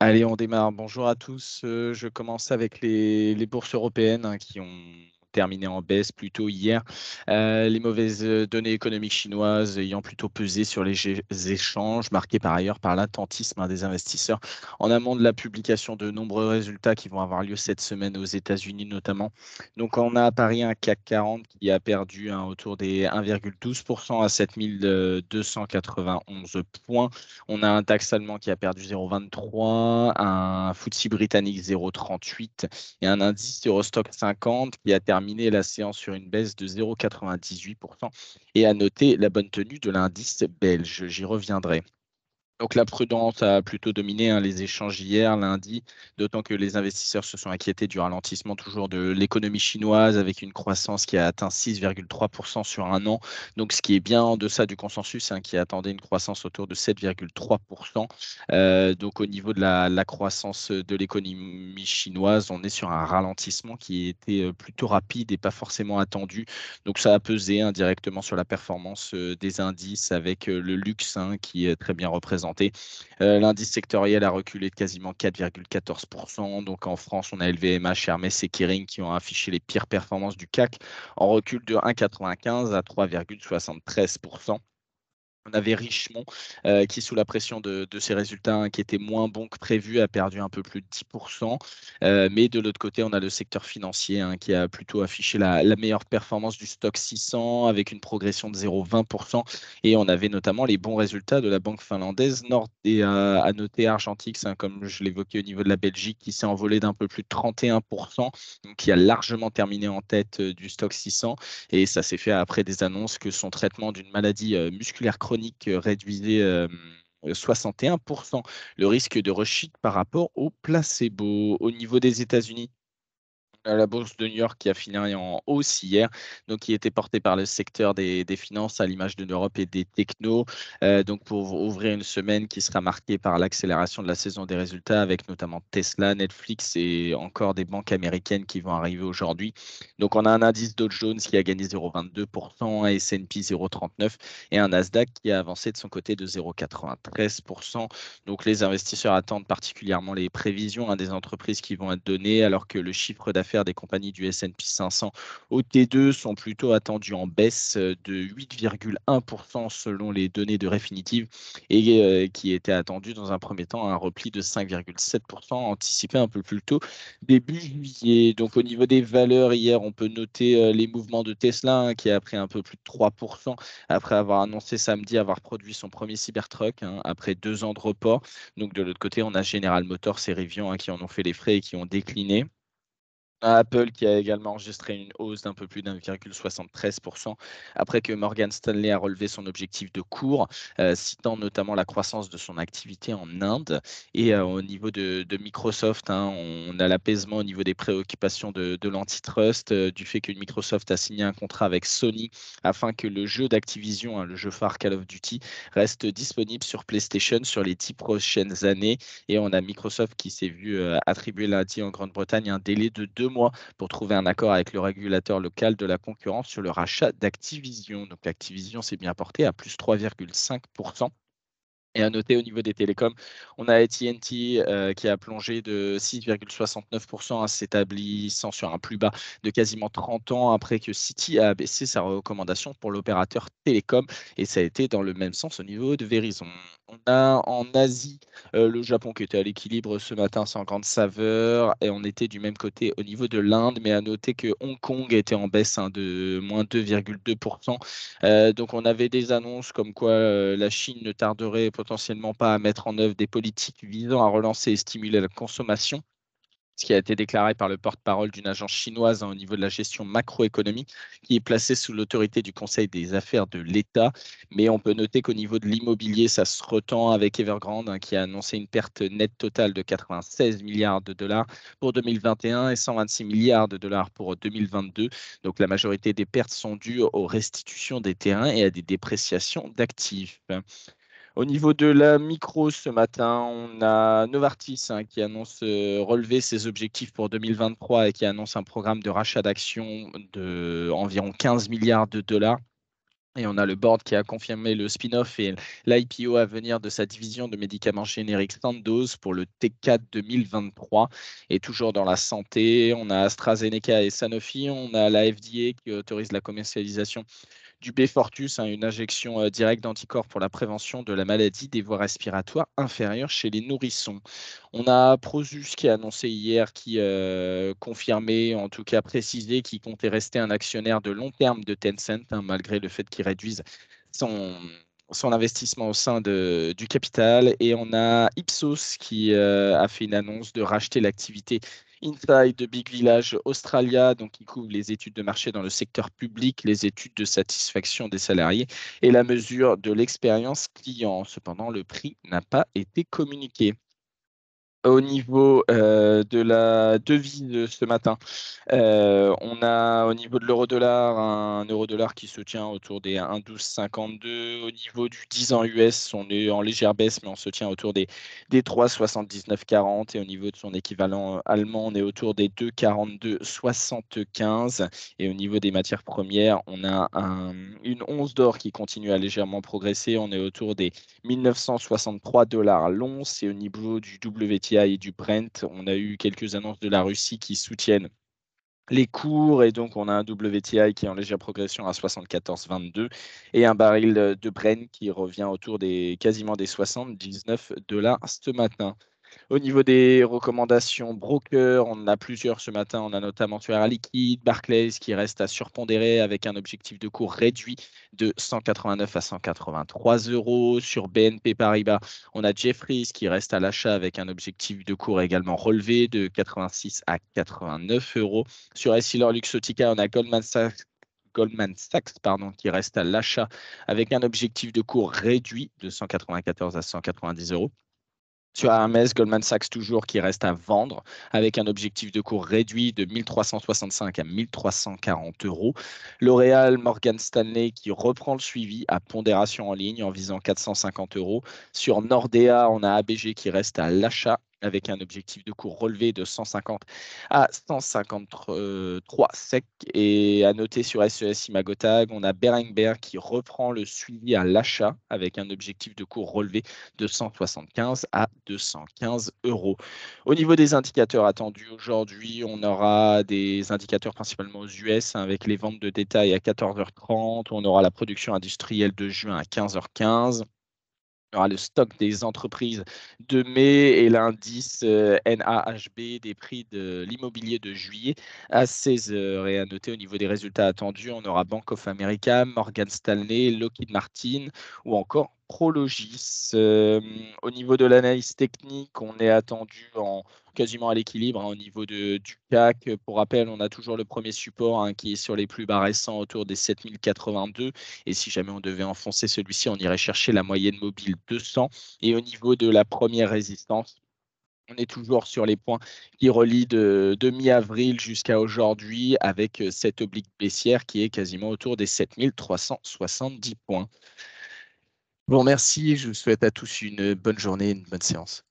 Allez, on démarre. Bonjour à tous. Euh, je commence avec les, bourses européennes hein, qui ont terminé en baisse plutôt hier. Euh, les mauvaises euh, données économiques chinoises ayant plutôt pesé sur les échanges, marqués par ailleurs par l'attentisme hein, des investisseurs en amont de la publication de nombreux résultats qui vont avoir lieu cette semaine aux États-Unis notamment. Donc on a à Paris un CAC 40 qui a perdu hein, autour des 1,12% à 7291 points. On a un DAX allemand qui a perdu 0,23, un FTSE britannique 0,38 et un indice Eurostock 50 qui a terminé la séance sur une baisse de 0,98% et à noter la bonne tenue de l'indice belge. J'y reviendrai. Donc la prudence a plutôt dominé hein, les échanges hier, lundi, d'autant que les investisseurs se sont inquiétés du ralentissement toujours de l'économie chinoise avec une croissance qui a atteint 6,3% sur un an, donc ce qui est bien en deçà du consensus hein, qui attendait une croissance autour de 7,3%. Euh, donc au niveau de la, croissance de l'économie chinoise, on est sur un ralentissement qui était euh, plutôt rapide et pas forcément attendu. Donc ça a pesé indirectement sur la performance euh, des indices avec le luxe hein, qui est très bien représenté euh, l'indice sectoriel a reculé de quasiment 4,14%. Donc en France, on a LVMH, Hermès et Kering qui ont affiché les pires performances du CAC en recul de 1,95 à 3,73%. On avait Richemont euh, qui, sous la pression de, ces résultats hein, qui étaient moins bons que prévu, a perdu un peu plus de 10%. Euh, mais de l'autre côté, on a le secteur financier hein, qui a plutôt affiché la, meilleure performance du stock 600 avec une progression de 0,20%. Et on avait notamment les bons résultats de la banque finlandaise Nord et euh, à noter Argentix, hein, comme je l'évoquais au niveau de la Belgique, qui s'est envolé d'un peu plus de 31%, donc qui a largement terminé en tête du stock 600. Et ça s'est fait après des annonces que son traitement d'une maladie musculaire chronique réduisait 61% le risque de rechute par rapport au placebo. Au niveau des États-Unis, la bourse de New York qui a fini en hausse hier, donc qui était portée par le secteur des, finances à l'image de l'Europe et des technos. Euh, donc pour ouvrir une semaine qui sera marquée par l'accélération de la saison des résultats avec notamment Tesla, Netflix et encore des banques américaines qui vont arriver aujourd'hui. Donc on a un indice Dow Jones qui a gagné 0,22%, un S&P 0,39% et un Nasdaq qui a avancé de son côté de 0,93%. Donc les investisseurs attendent particulièrement les prévisions hein, des entreprises qui vont être données alors que le chiffre d'affaires des compagnies du S&P 500 au T2 sont plutôt attendus en baisse de 8,1% selon les données de Refinitiv et euh, qui était attendu dans un premier temps un repli de 5,7% anticipé un peu plus tôt début juillet. Donc au niveau des valeurs, hier, on peut noter euh, les mouvements de Tesla hein, qui a pris un peu plus de 3% après avoir annoncé samedi avoir produit son premier Cybertruck hein, après deux ans de report. Donc de l'autre côté, on a General Motors et Rivian hein, qui en ont fait les frais et qui ont décliné. Apple qui a également enregistré une hausse d'un peu plus d'1,73% après que Morgan Stanley a relevé son objectif de cours, euh, citant notamment la croissance de son activité en Inde. Et euh, au niveau de, Microsoft, hein, on a l'apaisement au niveau des préoccupations de, l'antitrust, euh, du fait que Microsoft a signé un contrat avec Sony afin que le jeu d'Activision, hein, le jeu phare Call of Duty, reste disponible sur PlayStation sur les dix prochaines années. Et on a Microsoft qui s'est vu attribuer lundi en Grande-Bretagne un délai de deux mois pour trouver un accord avec le régulateur local de la concurrence sur le rachat d'Activision. Donc Activision s'est bien porté à plus 3,5%. Et à noter au niveau des télécoms, on a AT&T euh, qui a plongé de 6,69% en s'établissant sur un plus bas de quasiment 30 ans après que Citi a baissé sa recommandation pour l'opérateur télécom. Et ça a été dans le même sens au niveau de Verizon. On a en Asie euh, le Japon qui était à l'équilibre ce matin sans grande saveur et on était du même côté au niveau de l'Inde, mais à noter que Hong Kong était en baisse hein, de moins 2,2%. Euh, donc on avait des annonces comme quoi euh, la Chine ne tarderait potentiellement pas à mettre en œuvre des politiques visant à relancer et stimuler la consommation ce qui a été déclaré par le porte-parole d'une agence chinoise hein, au niveau de la gestion macroéconomique, qui est placée sous l'autorité du Conseil des affaires de l'État. Mais on peut noter qu'au niveau de l'immobilier, ça se retend avec Evergrande, hein, qui a annoncé une perte nette totale de 96 milliards de dollars pour 2021 et 126 milliards de dollars pour 2022. Donc la majorité des pertes sont dues aux restitutions des terrains et à des dépréciations d'actifs. Au niveau de la micro ce matin, on a Novartis hein, qui annonce euh, relever ses objectifs pour 2023 et qui annonce un programme de rachat d'actions de environ 15 milliards de dollars Et on a le board qui a confirmé le spin-off et l'IPO à venir de sa division de médicaments génériques Sandoz pour le T4 2023. Et toujours dans la santé, on a AstraZeneca et Sanofi, on a la FDA qui autorise la commercialisation du Beyfortus, hein, une injection euh, directe d'anticorps pour la prévention de la maladie des voies respiratoires inférieures chez les nourrissons. On a Prosus qui a annoncé hier, qui euh, confirmait, en tout cas précisé, qu'il comptait rester un actionnaire de long terme de Tencent, hein, malgré le fait qu'il réduise son, investissement au sein du capital. Et on a Ipsos qui euh, a fait une annonce de racheter l'activité Inside de Big Village Australia, donc qui couvre les études de marché dans le secteur public, les études de satisfaction des salariés et la mesure de l'expérience client. Cependant, le prix n'a pas été communiqué au niveau euh, de la devise ce matin, euh, on a au niveau de l'euro-dollar un euro-dollar qui se tient autour des 1,1252. Au niveau du 10 ans US, on est en légère baisse, mais on se tient autour des, des 3,7940. Et au niveau de son équivalent allemand, on est autour des 2,4275. Et au niveau des matières premières, on a une once d'or qui continue à légèrement progresser. On est autour des 1963 dollars l'once. Et au niveau du WTI, et du Brent. On a eu quelques annonces de la Russie qui soutiennent les cours et donc on a un WTI qui est en légère progression à 74,22 et un baril de Brent qui revient autour des quasiment des 79 dollars ce matin. Au niveau des recommandations broker, on en a plusieurs ce matin. On a notamment sur Air Liquide, Barclays qui reste à surpondérer avec un objectif de cours réduit de 189 à 183 euros. Sur BNP Paribas, on a Jeffries qui reste à l'achat avec un objectif de cours également relevé de 86 à 89 euros. Sur Essilor Luxotica, on a Goldman Sachs Goldman Sachs qui reste à l'achat avec un objectif de cours réduit de 194 à 190 euros. Sur Hermès, Goldman Sachs toujours qui reste à vendre avec un objectif de cours réduit de 1365 à 1340 euros. L'Oréal Morgan Stanley qui reprend le suivi à pondération en ligne en visant 450 euros. Sur Nordea, on a ABG qui reste à l'achat avec un objectif de cours relevé de 150 à 153 sec. Et à noter sur SES Imagotag, on a Berenberg qui reprend le suivi à l'achat avec un objectif de cours relevé de 175 à 215 euros. Au niveau des indicateurs attendus aujourd'hui, on aura des indicateurs principalement aux US avec les ventes de détail à 14h30. On aura la production industrielle de juin à 15h15 aura le stock des entreprises de mai et l'indice euh, NAHB des prix de l'immobilier de juillet à 16 heures. Et à noter au niveau des résultats attendus, on aura Bank of America, Morgan Stanley, Lockheed Martin ou encore Prologis. Euh, au niveau de l'analyse technique, on est attendu en quasiment à l'équilibre hein, au niveau de, du CAC. Pour rappel, on a toujours le premier support hein, qui est sur les plus bas récents autour des 7082. Et si jamais on devait enfoncer celui-ci, on irait chercher la moyenne mobile 200. Et au niveau de la première résistance, on est toujours sur les points qui relient de, de mi-avril jusqu'à aujourd'hui avec cette oblique baissière qui est quasiment autour des 7370 points. Bon, merci. Je vous souhaite à tous une bonne journée, une bonne séance.